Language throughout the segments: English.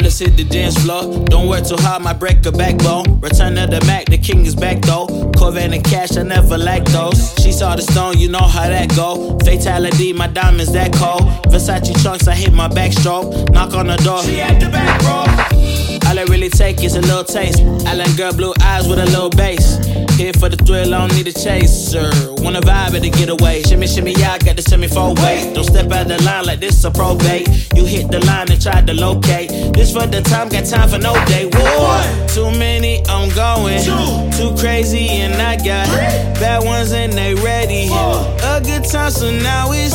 Let's hit the dance floor. Don't work too hard, my break a backbone. Return of the Mac, the king is back though. Corvette and cash, I never lack those. She saw the stone, you know how that go. Fatality, my diamonds that cold. Versace trunks, I hit my backstroke. Knock on the door, she at the back, bro. All I really take is a little taste. Island girl, blue eyes with a little bass. Here for the thrill, I don't need a chaser. Wanna vibe at the getaway. Shimmy, shimmy, yeah, I got the semi four way. Don't step out the line like this a probate. You hit the line and try to locate. This for the time, got time for no day. One, too many, I'm going. Two, too crazy, and I got bad ones and they ready. A good time, so now it's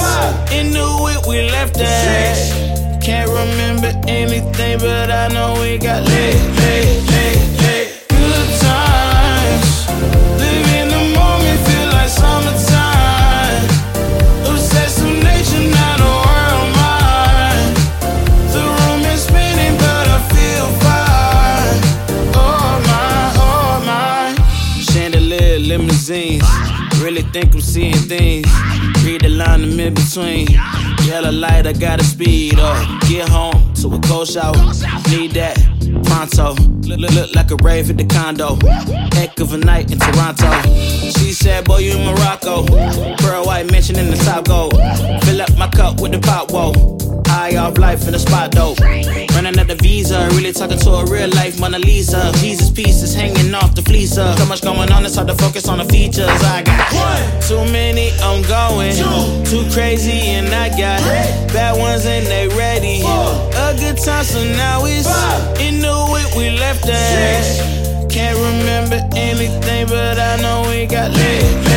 in the whip, we left that. Can't remember anything, but I know we got lit, lit, lit. Limousines. Really think I'm seeing things. Read the line I'm in between. Yellow light, I gotta speed up. Get home to a cold shower. Need that pronto. Look, look, look like a rave at the condo. Heck of a night in Toronto. She said, Boy, you in Morocco. Pearl white mention in the top. Fill up my cup with the pop, whoa. High off life in the spot though. Running at the visa, really talking to a real life Mona Lisa. Jesus pieces hanging off the fleecer. So much going on, it's hard to focus on the features. I got one, too many, I'm going. Two, too crazy, and I got three. bad ones and they ready. Four. A good time, so now it's in the whip, we left that. Can't remember anything, but I know we got lit.